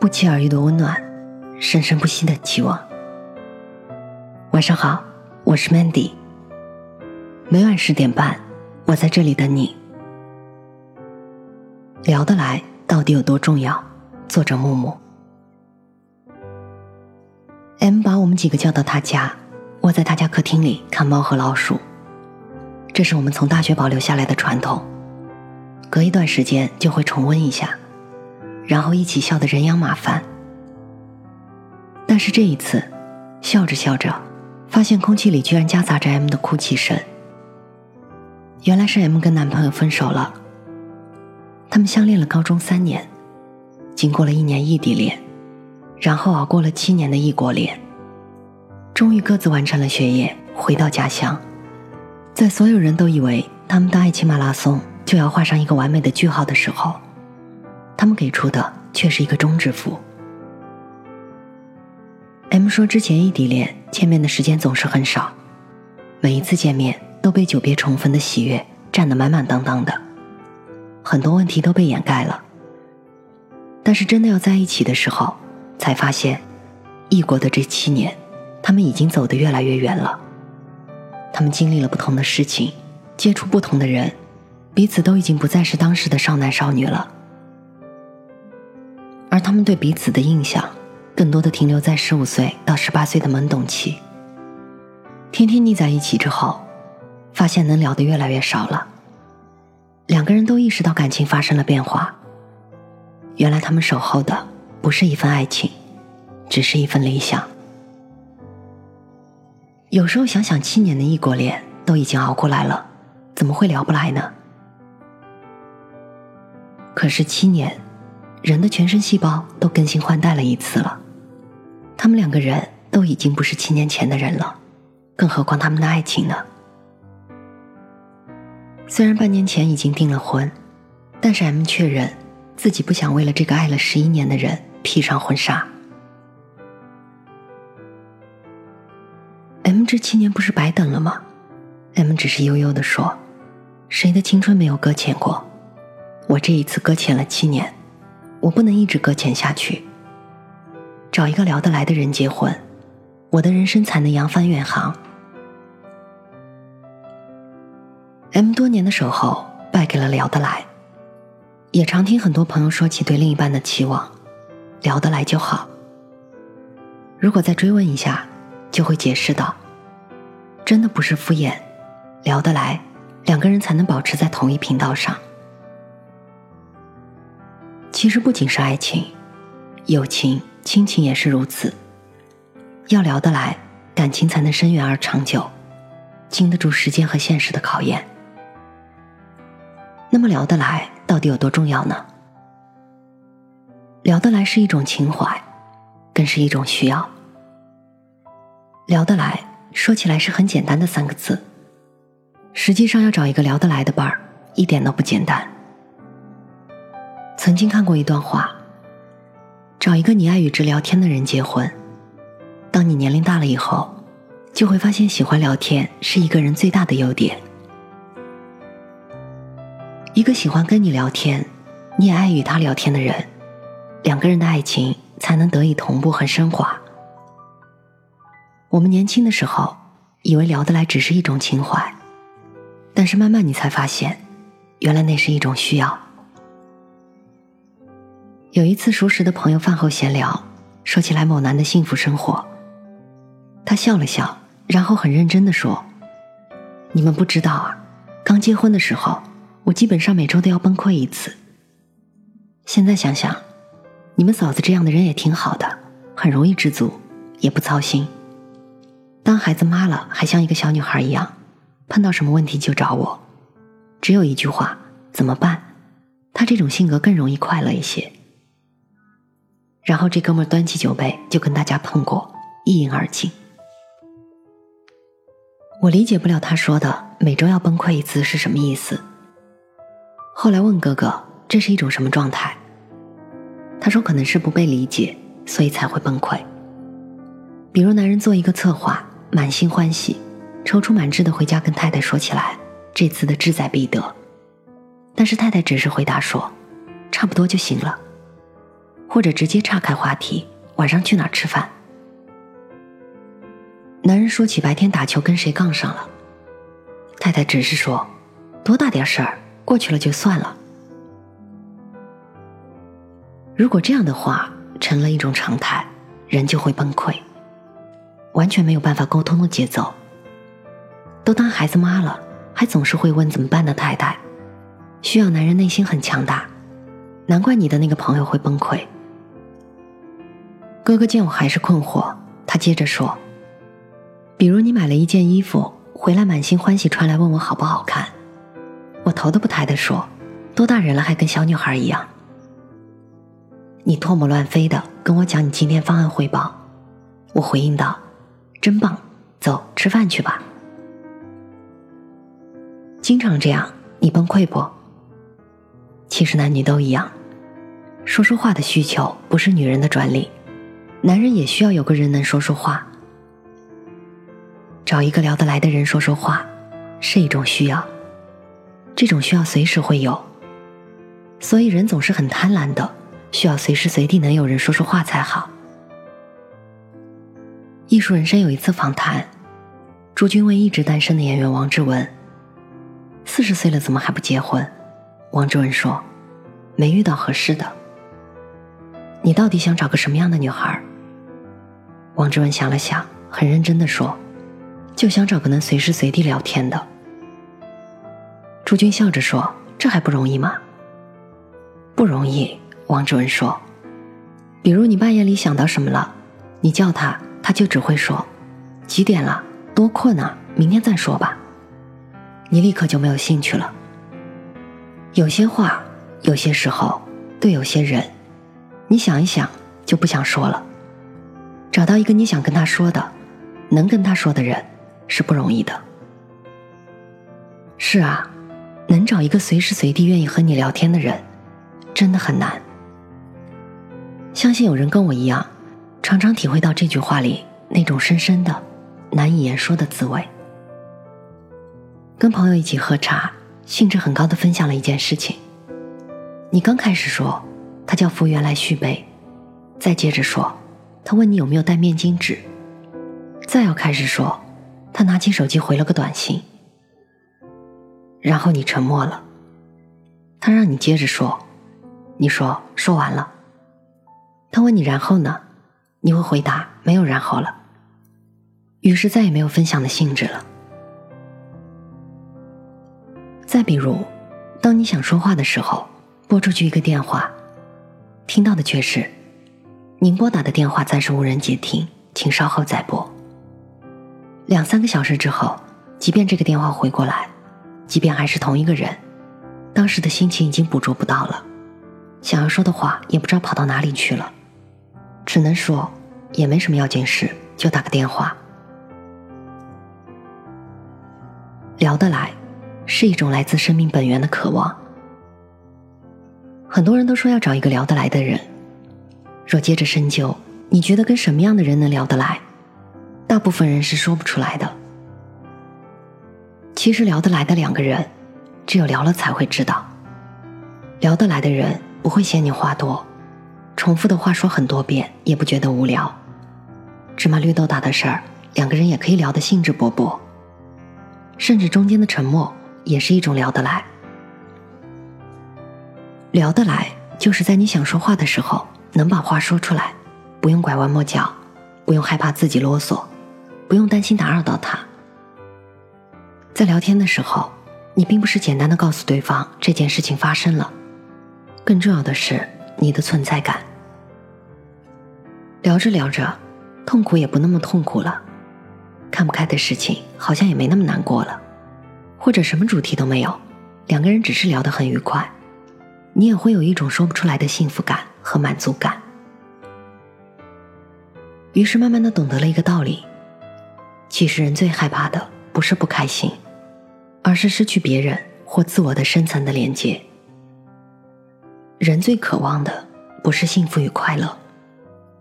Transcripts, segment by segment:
不期而遇的温暖，生生不息的期望。晚上好，我是 Mandy。每晚十点半，我在这里等你。聊得来到底有多重要？作者木木。M 把我们几个叫到他家，窝在他家客厅里看猫和老鼠。这是我们从大学保留下来的传统，隔一段时间就会重温一下。然后一起笑得人仰马翻。但是这一次，笑着笑着，发现空气里居然夹杂着 M 的哭泣声。原来是 M 跟男朋友分手了。他们相恋了高中三年，经过了一年异地恋，然后熬过了七年的异国恋，终于各自完成了学业，回到家乡。在所有人都以为他们的爱情马拉松就要画上一个完美的句号的时候。他们给出的却是一个终止符。M 说，之前异地恋见面的时间总是很少，每一次见面都被久别重逢的喜悦占得满满当当的，很多问题都被掩盖了。但是真的要在一起的时候，才发现，异国的这七年，他们已经走得越来越远了。他们经历了不同的事情，接触不同的人，彼此都已经不再是当时的少男少女了。而他们对彼此的印象，更多的停留在十五岁到十八岁的懵懂期。天天腻在一起之后，发现能聊的越来越少了。两个人都意识到感情发生了变化。原来他们守候的不是一份爱情，只是一份理想。有时候想想，七年的异国恋都已经熬过来了，怎么会聊不来呢？可是七年。人的全身细胞都更新换代了一次了，他们两个人都已经不是七年前的人了，更何况他们的爱情呢？虽然半年前已经订了婚，但是 M 确认自己不想为了这个爱了十一年的人披上婚纱。M 这七年不是白等了吗？M 只是悠悠的说：“谁的青春没有搁浅过？我这一次搁浅了七年。”我不能一直搁浅下去。找一个聊得来的人结婚，我的人生才能扬帆远航。M 多年的守候败给了聊得来，也常听很多朋友说起对另一半的期望，聊得来就好。如果再追问一下，就会解释到，真的不是敷衍，聊得来，两个人才能保持在同一频道上。其实不仅是爱情，友情、亲情也是如此。要聊得来，感情才能深远而长久，经得住时间和现实的考验。那么聊得来到底有多重要呢？聊得来是一种情怀，更是一种需要。聊得来说起来是很简单的三个字，实际上要找一个聊得来的伴儿，一点都不简单。曾经看过一段话：找一个你爱与之聊天的人结婚。当你年龄大了以后，就会发现喜欢聊天是一个人最大的优点。一个喜欢跟你聊天，你也爱与他聊天的人，两个人的爱情才能得以同步和升华。我们年轻的时候，以为聊得来只是一种情怀，但是慢慢你才发现，原来那是一种需要。有一次，熟识的朋友饭后闲聊，说起来某男的幸福生活。他笑了笑，然后很认真的说：“你们不知道啊，刚结婚的时候，我基本上每周都要崩溃一次。现在想想，你们嫂子这样的人也挺好的，很容易知足，也不操心。当孩子妈了，还像一个小女孩一样，碰到什么问题就找我，只有一句话：怎么办？他这种性格更容易快乐一些。”然后这哥们端起酒杯就跟大家碰过，一饮而尽。我理解不了他说的每周要崩溃一次是什么意思。后来问哥哥这是一种什么状态，他说可能是不被理解，所以才会崩溃。比如男人做一个策划，满心欢喜，踌躇满志的回家跟太太说起来这次的志在必得，但是太太只是回答说，差不多就行了。或者直接岔开话题，晚上去哪儿吃饭？男人说起白天打球跟谁杠上了，太太只是说，多大点事儿，过去了就算了。如果这样的话成了一种常态，人就会崩溃，完全没有办法沟通的节奏。都当孩子妈了，还总是会问怎么办的太太，需要男人内心很强大，难怪你的那个朋友会崩溃。哥哥见我还是困惑，他接着说：“比如你买了一件衣服回来，满心欢喜穿来问我好不好看，我头都不抬的说，多大人了还跟小女孩一样。你唾沫乱飞的跟我讲你今天方案汇报，我回应道，真棒，走吃饭去吧。经常这样，你崩溃不？其实男女都一样，说说话的需求不是女人的专利。”男人也需要有个人能说说话，找一个聊得来的人说说话，是一种需要。这种需要随时会有，所以人总是很贪婪的，需要随时随地能有人说说话才好。艺术人生有一次访谈，朱军问一直单身的演员王志文：“四十岁了怎么还不结婚？”王志文说：“没遇到合适的。”你到底想找个什么样的女孩？王志文想了想，很认真的说：“就想找个能随时随地聊天的。”朱军笑着说：“这还不容易吗？”不容易，王志文说：“比如你半夜里想到什么了，你叫他，他就只会说：‘几点了？多困啊！明天再说吧。’你立刻就没有兴趣了。有些话，有些时候，对有些人，你想一想就不想说了。”找到一个你想跟他说的，能跟他说的人，是不容易的。是啊，能找一个随时随地愿意和你聊天的人，真的很难。相信有人跟我一样，常常体会到这句话里那种深深的、难以言说的滋味。跟朋友一起喝茶，兴致很高的分享了一件事情。你刚开始说，他叫服务员来续杯，再接着说。他问你有没有带面巾纸，再要开始说，他拿起手机回了个短信，然后你沉默了。他让你接着说，你说说完了。他问你然后呢，你会回答没有然后了。于是再也没有分享的兴致了。再比如，当你想说话的时候，拨出去一个电话，听到的却是。您拨打的电话暂时无人接听，请稍后再拨。两三个小时之后，即便这个电话回过来，即便还是同一个人，当时的心情已经捕捉不到了，想要说的话也不知道跑到哪里去了，只能说也没什么要紧事，就打个电话。聊得来，是一种来自生命本源的渴望。很多人都说要找一个聊得来的人。若接着深究，你觉得跟什么样的人能聊得来？大部分人是说不出来的。其实聊得来的两个人，只有聊了才会知道。聊得来的人不会嫌你话多，重复的话说很多遍也不觉得无聊。芝麻绿豆大的事儿，两个人也可以聊得兴致勃勃。甚至中间的沉默也是一种聊得来。聊得来，就是在你想说话的时候。能把话说出来，不用拐弯抹角，不用害怕自己啰嗦，不用担心打扰到他。在聊天的时候，你并不是简单的告诉对方这件事情发生了，更重要的是你的存在感。聊着聊着，痛苦也不那么痛苦了，看不开的事情好像也没那么难过了，或者什么主题都没有，两个人只是聊得很愉快，你也会有一种说不出来的幸福感。和满足感，于是慢慢的懂得了一个道理：其实人最害怕的不是不开心，而是失去别人或自我的深层的连接。人最渴望的不是幸福与快乐，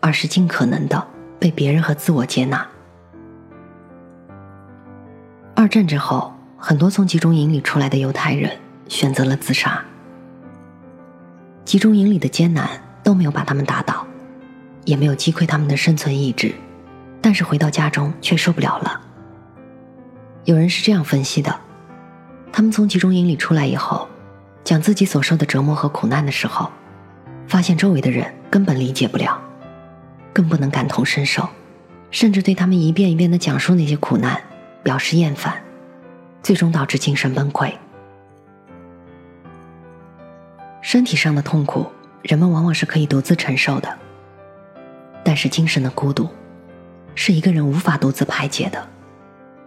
而是尽可能的被别人和自我接纳。二战之后，很多从集中营里出来的犹太人选择了自杀。集中营里的艰难。都没有把他们打倒，也没有击溃他们的生存意志，但是回到家中却受不了了。有人是这样分析的：他们从集中营里出来以后，讲自己所受的折磨和苦难的时候，发现周围的人根本理解不了，更不能感同身受，甚至对他们一遍一遍的讲述那些苦难表示厌烦，最终导致精神崩溃。身体上的痛苦。人们往往是可以独自承受的，但是精神的孤独，是一个人无法独自排解的。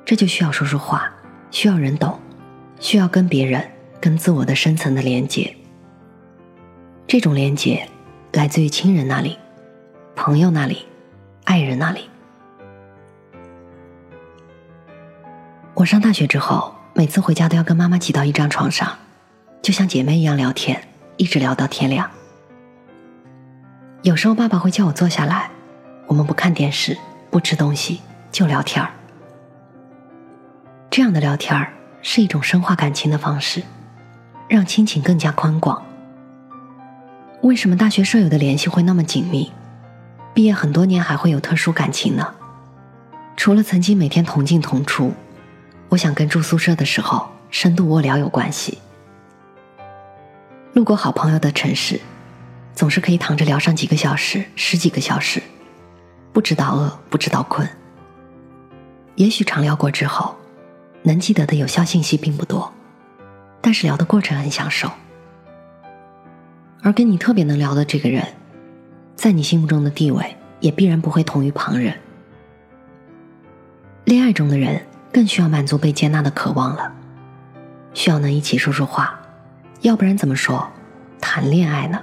这就需要说说话，需要人懂，需要跟别人、跟自我的深层的连接。这种连接来自于亲人那里、朋友那里、爱人那里。我上大学之后，每次回家都要跟妈妈挤到一张床上，就像姐妹一样聊天，一直聊到天亮。有时候爸爸会叫我坐下来，我们不看电视，不吃东西，就聊天儿。这样的聊天儿是一种深化感情的方式，让亲情更加宽广。为什么大学舍友的联系会那么紧密？毕业很多年还会有特殊感情呢？除了曾经每天同进同出，我想跟住宿舍的时候深度卧聊有关系。路过好朋友的城市。总是可以躺着聊上几个小时、十几个小时，不知道饿，不知道困。也许长聊过之后，能记得的有效信息并不多，但是聊的过程很享受。而跟你特别能聊的这个人，在你心目中的地位也必然不会同于旁人。恋爱中的人更需要满足被接纳的渴望了，需要能一起说说话，要不然怎么说谈恋爱呢？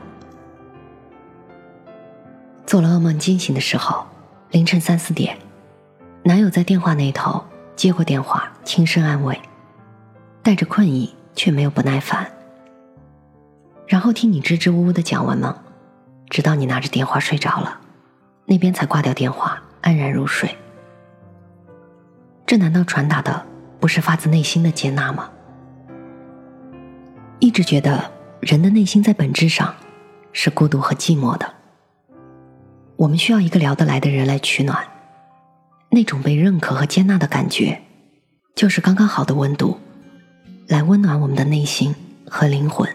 做了噩梦惊醒的时候，凌晨三四点，男友在电话那头接过电话，轻声安慰，带着困意却没有不耐烦。然后听你支支吾吾的讲完梦，直到你拿着电话睡着了，那边才挂掉电话，安然入睡。这难道传达的不是发自内心的接纳吗？一直觉得人的内心在本质上是孤独和寂寞的。我们需要一个聊得来的人来取暖，那种被认可和接纳的感觉，就是刚刚好的温度，来温暖我们的内心和灵魂。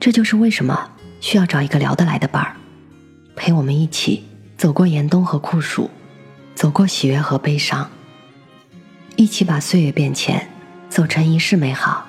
这就是为什么需要找一个聊得来的伴儿，陪我们一起走过严冬和酷暑，走过喜悦和悲伤，一起把岁月变迁走成一世美好。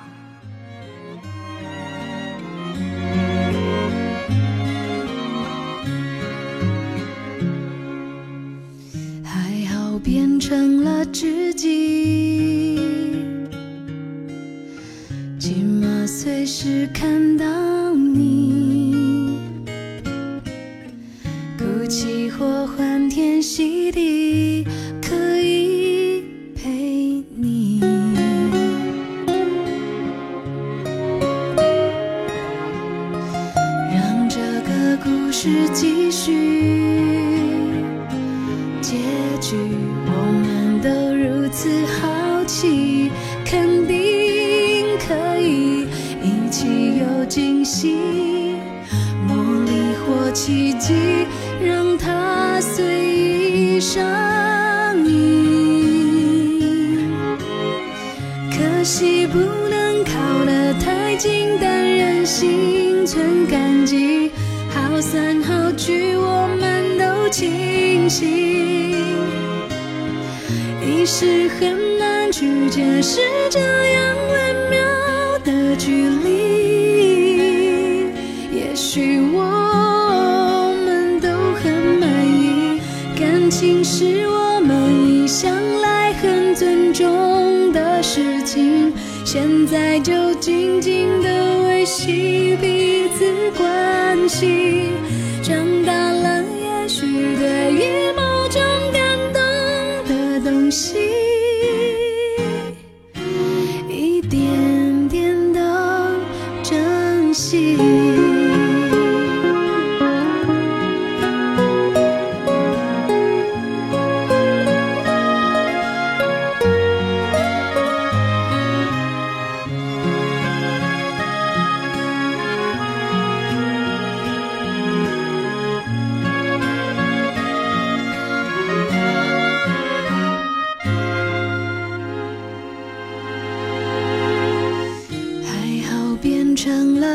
故事继续。结局，我们都如此好奇，肯定可以一起有惊喜，魔力或奇迹，让它随意上映。可惜不能靠得太近，但人心存心。一时很难去解释这样微妙的距离，也许我们都很满意，感情是我们一向来很尊重的事情，现在就静静的维系彼此关系，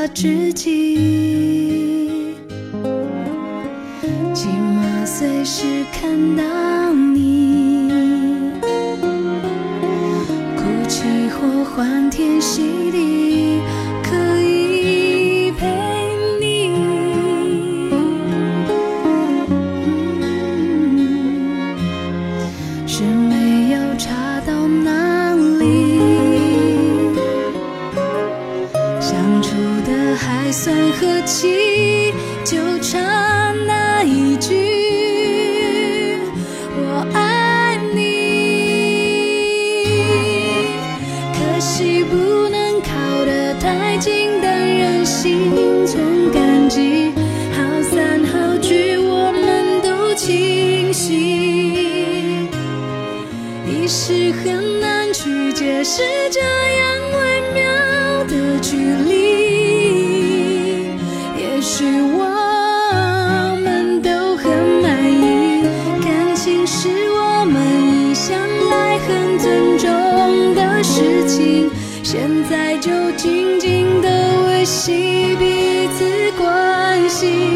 知己。寂寞随时看到何其纠缠现在就静静的维系彼此关系。